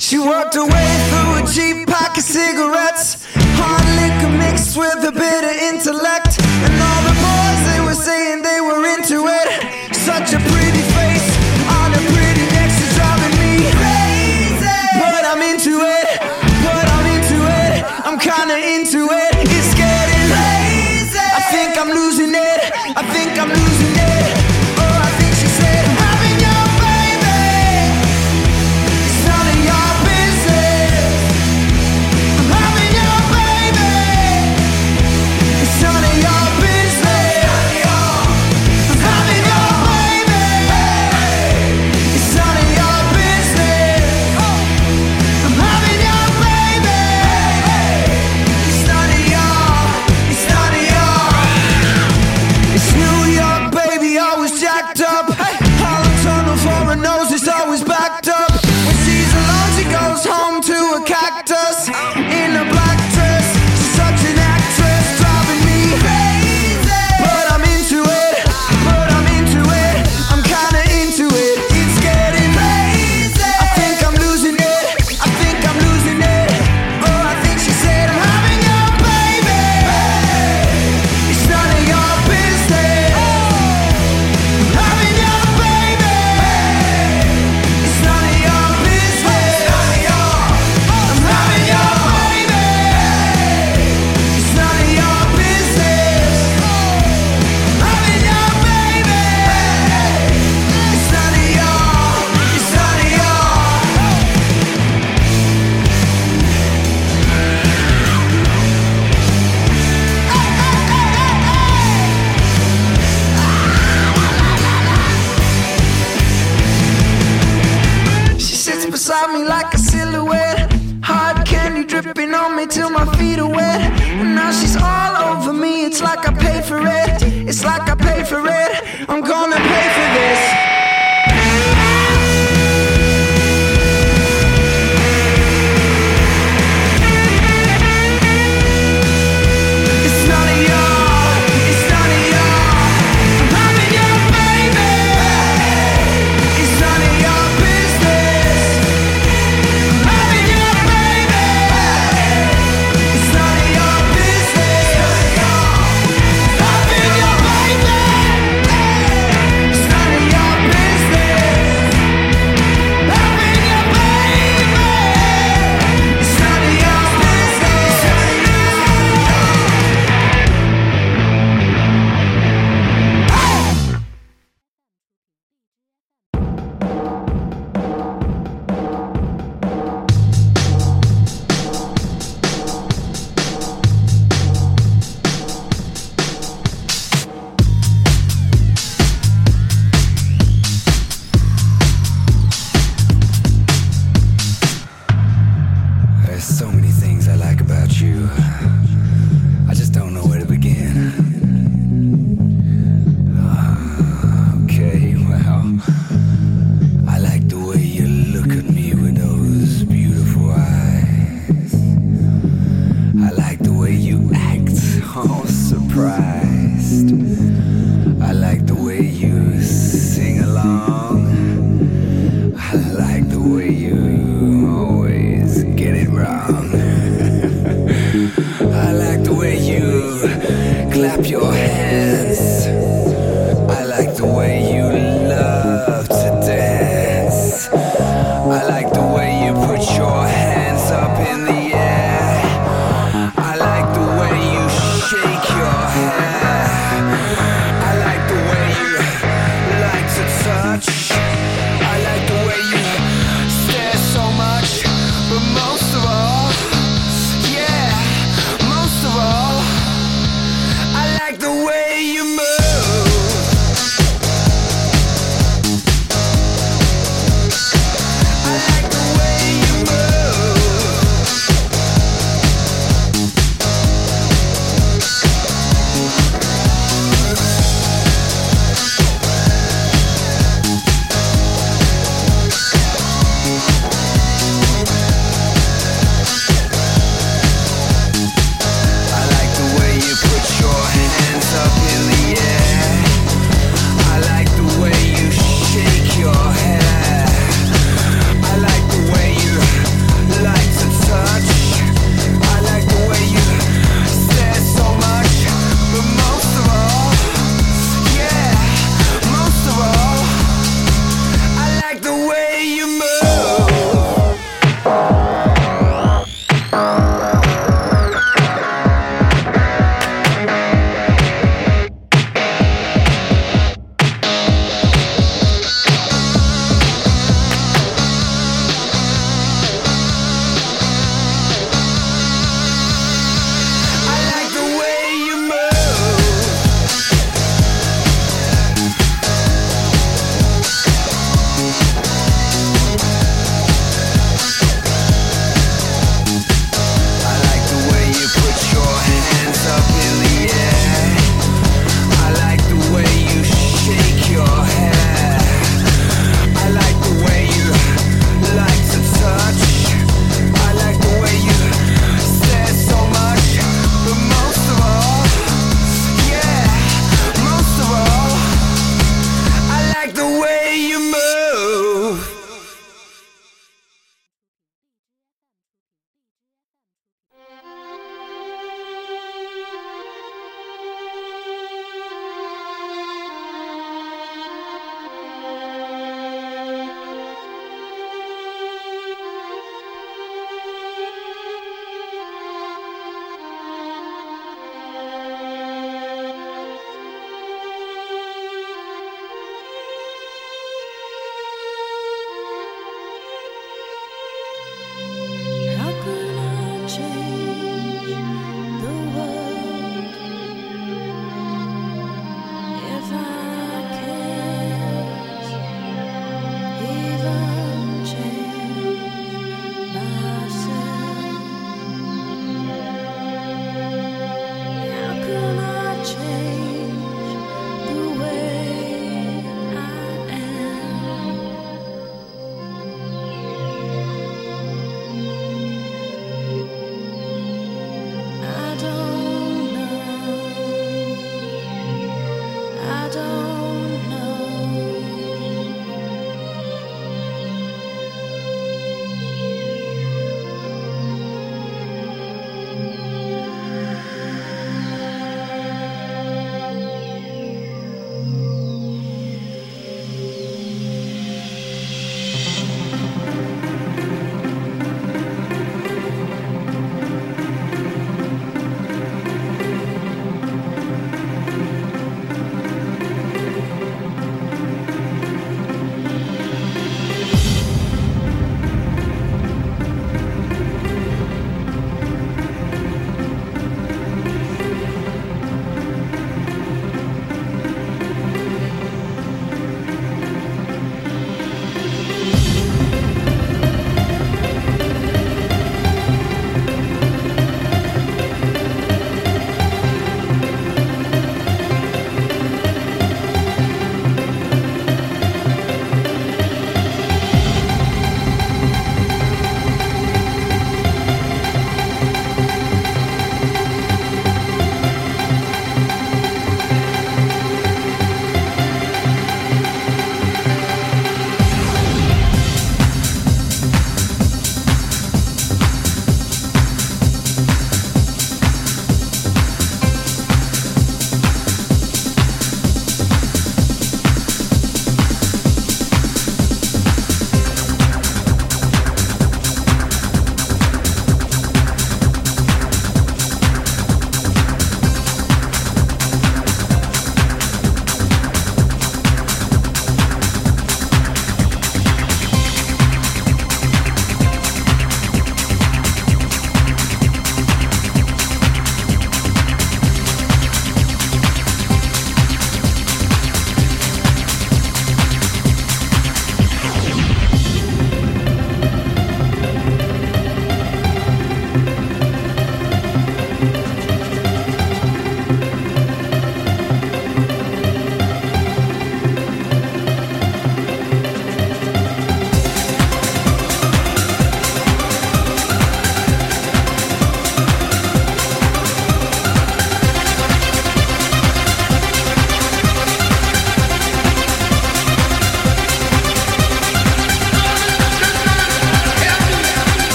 She walked away through a cheap pack of cigarettes, hard liquor mixed with a bit of intellect.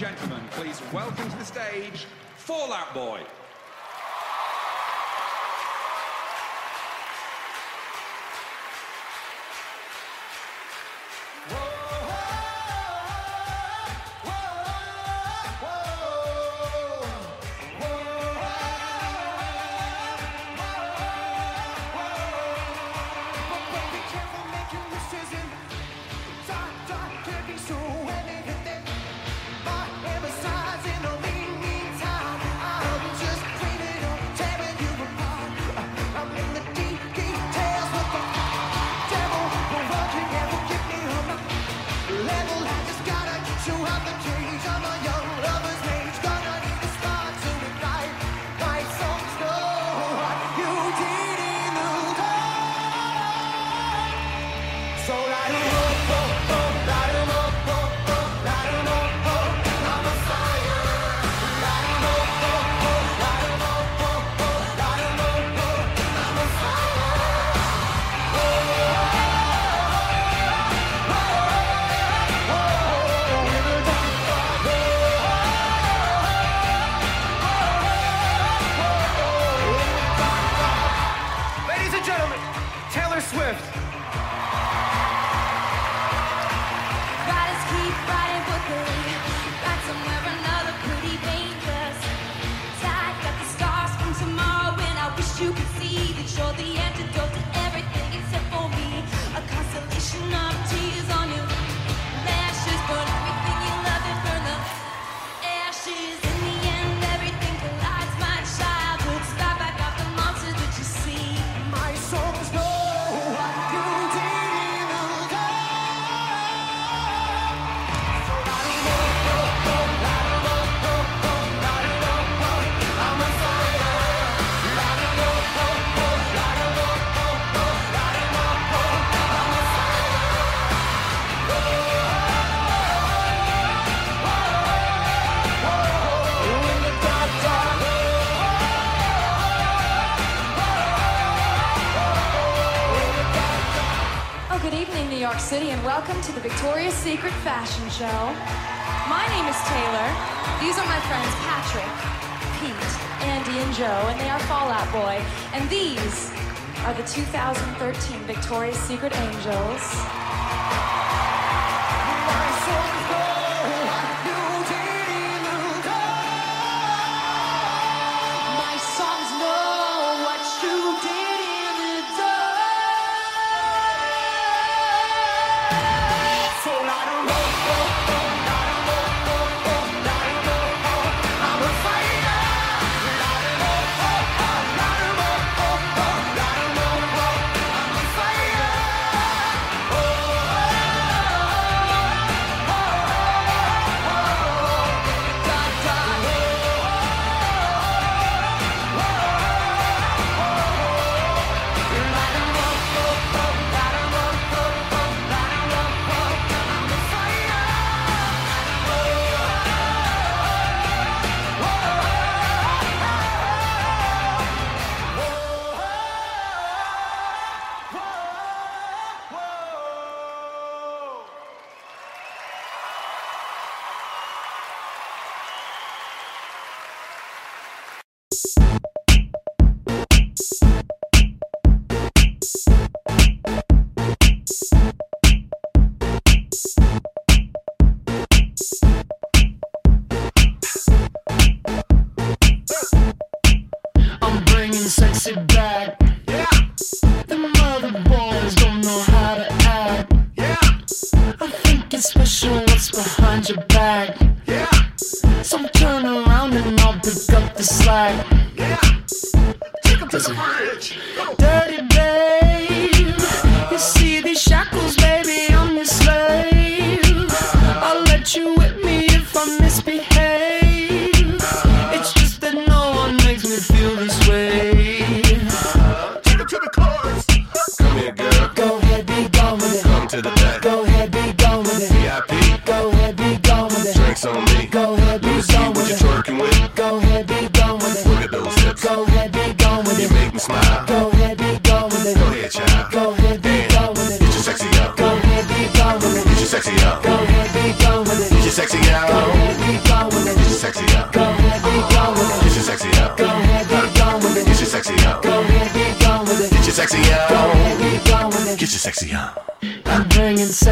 gentlemen, please welcome to the stage Fall Out Boy. welcome to the Victoria's Secret Fashion Show. My name is Taylor. These are my friends Patrick, Pete, Andy, and Joe, and they are Fall Out Boy. And these are the 2013 Victoria's Secret Angels.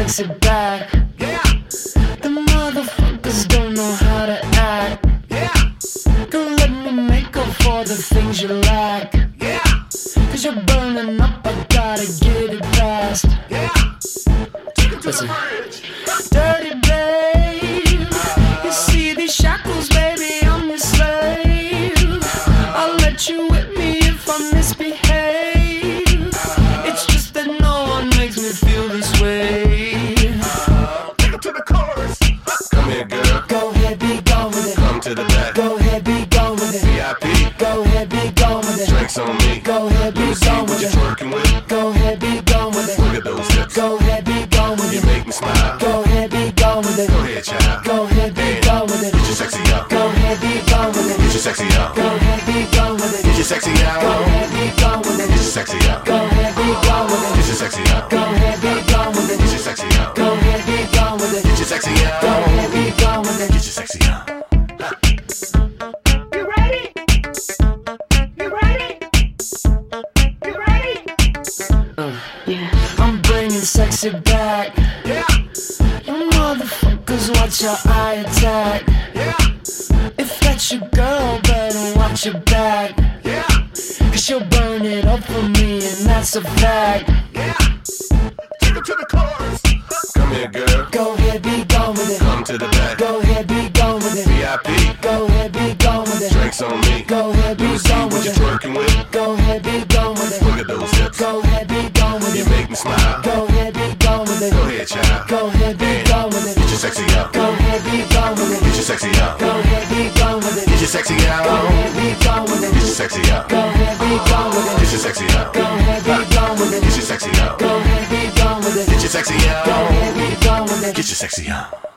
Sexy back. Sexy out. Go ahead, be gone with Get your it. sexy out. Go ahead, be gone with Get it. your sexy out. Go ahead, be gone with Get it. your sexy out. Go ahead, be gone with it. Get your sexy out. Go ahead, be gone with it. Get your sexy out. You ready? You ready? You ready? Uh, I'm bringing sexy back. Yeah, You motherfuckers watch your eye attack. yeah, If that's your girl, better watch your back. That's a fact. yeah. Take it to the chorus. Come here, girl. Go ahead, be gone with it. Come to the back. Go ahead, be gone with it. VIP. Go ahead, be gone with it. Drinks on me. Go ahead, be gone with it. twerking with. Go ahead, be gone with Look it. at those hips. Go ahead, be gone with You make me smile. Go ahead, be gone with it. Go ahead, child. Go ahead, be gone with Get your sexy out. Go ahead, be gone with Get your sexy out. Go ahead, be gone with Get your sexy out. Sexy out. Go ahead, be gone with Get it. your sexy out. Go ahead, be gone with Get your sexy out. Go ahead, be gone with it. Get your sexy Go out. ahead, be gone with it. Get your sexy out.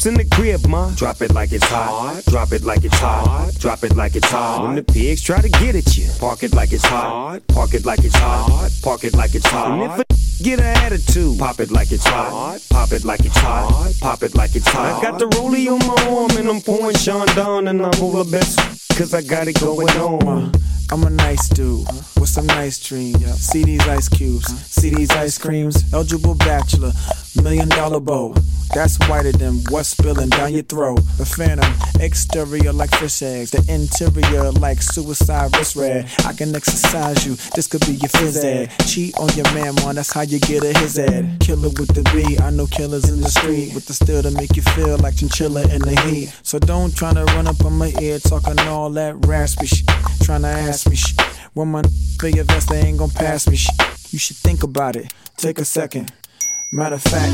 Pimps in the crib, ma. Drop it like it's hot. Drop it like it's hot. Drop it like it's hot. When the pigs try to get at you, park it like it's hot. Park it like it's hot. Park it like it's hot. And if a get an attitude, pop it like it's hot. Pop it like it's hot. Pop it like it's hot. I got the rollie on my arm and I'm pouring Chandon and I'm over best cause I got it going on. I'm a nice dude with some nice dreams. See these ice cubes, see these ice creams. Eligible bachelor, million dollar bow. That's whiter than what's spilling down your throat. The phantom, exterior like fish eggs, the interior like suicide wrist red. I can exercise you, this could be your phys ed. Cheat on your man, man, that's how you get a his ed. Killer with the B, I know killers in the street with the steel to make you feel like chinchilla in the heat. So don't try to run up on my ear talking all that raspy shit, trying to ask me shit. When my for your they ain't gonna pass me shit. You should think about it, take a second. Matter of fact,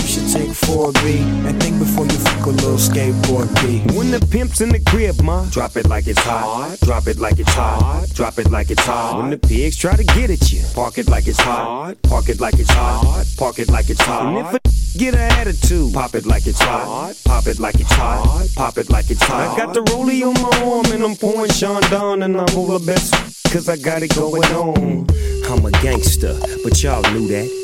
you should take 4B and think before you fuck a little skateboard B. When the pimp's in the crib, ma, drop it like it's hot. Drop it like it's hot. Drop it like it's hot. When the pigs try to get at you, park it like it's hot. Park it like it's hot. Park it like it's hot. And if a get an attitude, pop it like it's hot. Pop it like it's hot. Pop it like it's hot. I got the rollie on my arm and I'm pouring Chandon and I'm all over best cause I got it going on. I'm a gangster, but y'all knew that.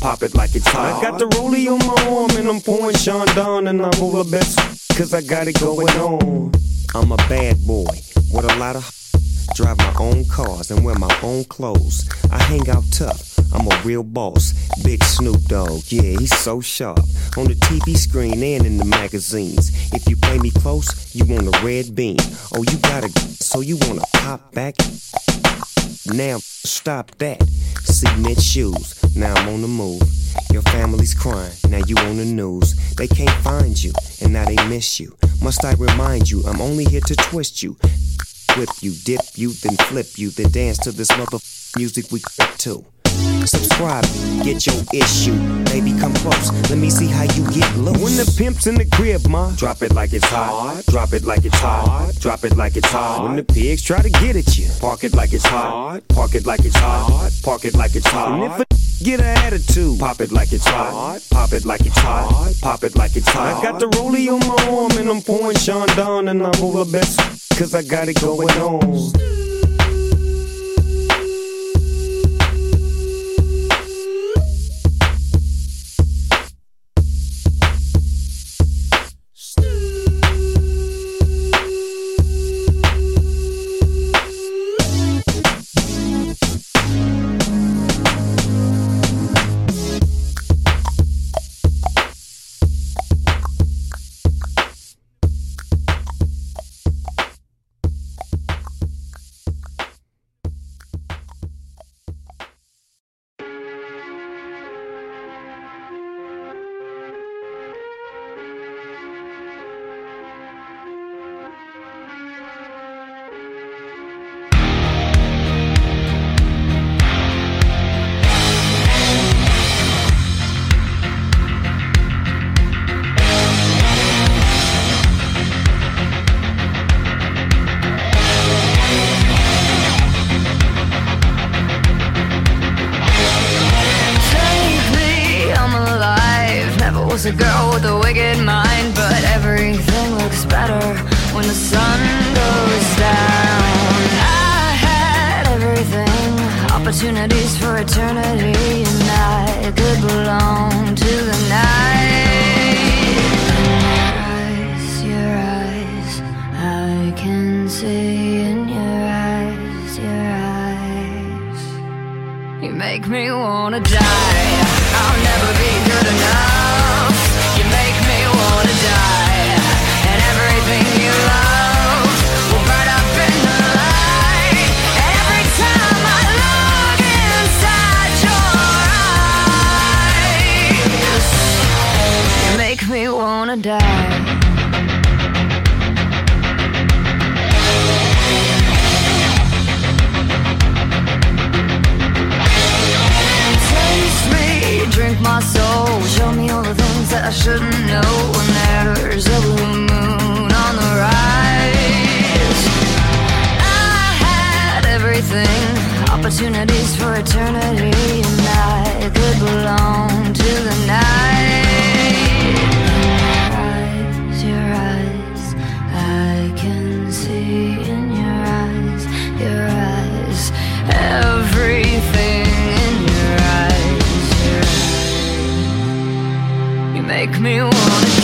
Pop it like it's hot. I got the rollie on my arm and I'm pouring Chandon and I'm over best cause I got it going on. I'm a bad boy with a lot of drive my own cars and wear my own clothes. I hang out tough. I'm a real boss. Big Snoop Dogg, yeah, he's so sharp. On the TV screen and in the magazines. If you play me close, you want a red beam. Oh, you gotta, so you wanna pop back? Now, stop that. Cement shoes, now I'm on the move. Your family's crying, now you on the news. They can't find you, and now they miss you. Must I remind you, I'm only here to twist you. Whip you, dip you, then flip you, then dance to this mother music we get to. Subscribe, get your issue. Baby, come close. Let me see how you get loose. When the pimp's in the crib, ma, drop it like it's hot. Drop it like it's hot. Drop it like it's hot. When the pigs try to get at you, park it like it's hot. Park it like it's hot. Park it like it's hot. Get an attitude, pop it like it's hot. Pop it like it's hot. Pop it like it's hot. I got the rollie on my arm and I'm pouring Chandon and I'm over best cause I got it going on. Opportunities for eternity, and I could belong to the night. Eyes, your eyes, I can see in your eyes, your eyes, everything in your eyes. Your eyes. You make me want.